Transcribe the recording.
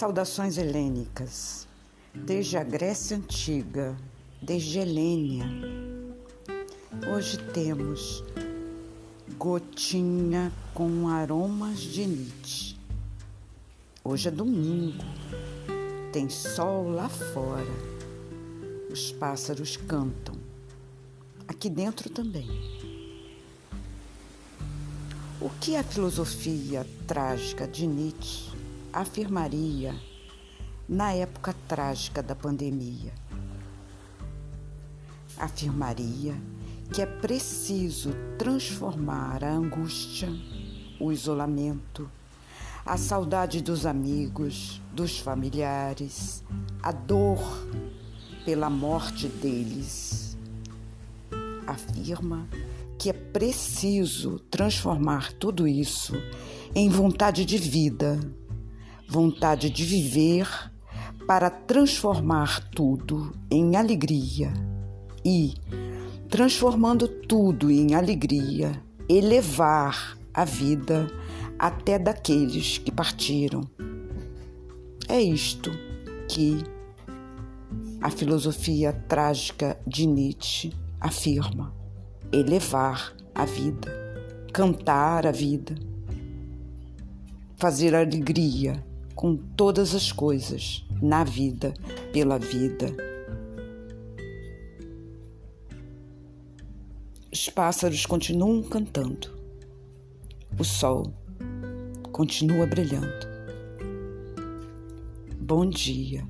Saudações helênicas. Desde a Grécia Antiga, desde Helênia. Hoje temos gotinha com aromas de Nietzsche. Hoje é domingo, tem sol lá fora. Os pássaros cantam. Aqui dentro também. O que a filosofia trágica de Nietzsche afirmaria na época trágica da pandemia. Afirmaria que é preciso transformar a angústia, o isolamento, a saudade dos amigos, dos familiares, a dor pela morte deles. Afirma que é preciso transformar tudo isso em vontade de vida vontade de viver para transformar tudo em alegria. E, transformando tudo em alegria, elevar a vida até daqueles que partiram. É isto que a filosofia trágica de Nietzsche afirma: elevar a vida, cantar a vida, fazer alegria com todas as coisas, na vida, pela vida. Os pássaros continuam cantando. O sol continua brilhando. Bom dia.